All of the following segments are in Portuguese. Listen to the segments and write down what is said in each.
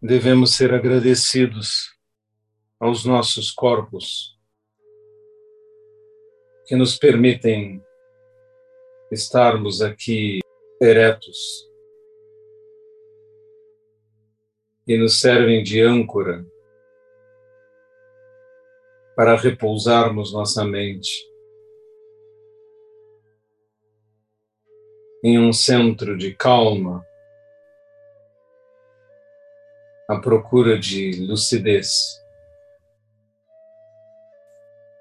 devemos ser agradecidos aos nossos corpos que nos permitem estarmos aqui eretos e nos servem de âncora para repousarmos nossa mente em um centro de calma, à procura de lucidez.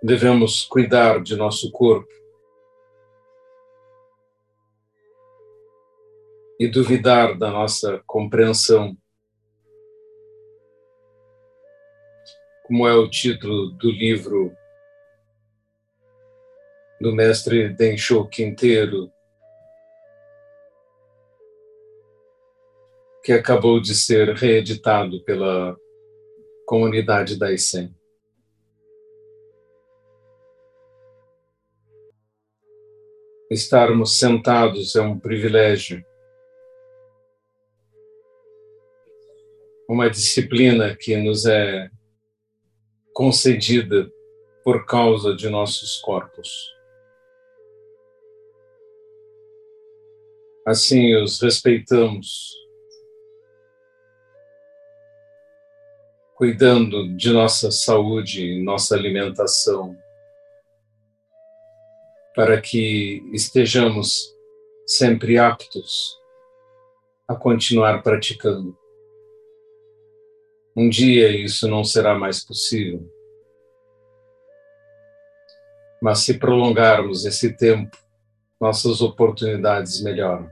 Devemos cuidar de nosso corpo e duvidar da nossa compreensão como é o título do livro do mestre Densho Quinteiro, que acabou de ser reeditado pela comunidade da ICEM. Estarmos sentados é um privilégio. Uma disciplina que nos é concedida por causa de nossos corpos. Assim os respeitamos, cuidando de nossa saúde nossa alimentação, para que estejamos sempre aptos a continuar praticando. Um dia isso não será mais possível. Mas se prolongarmos esse tempo, nossas oportunidades melhoram.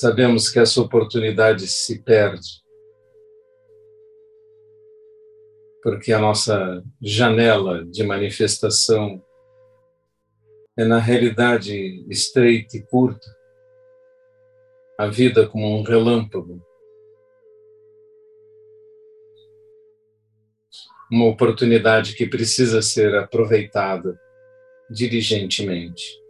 Sabemos que essa oportunidade se perde, porque a nossa janela de manifestação é, na realidade, estreita e curta a vida como um relâmpago. Uma oportunidade que precisa ser aproveitada diligentemente.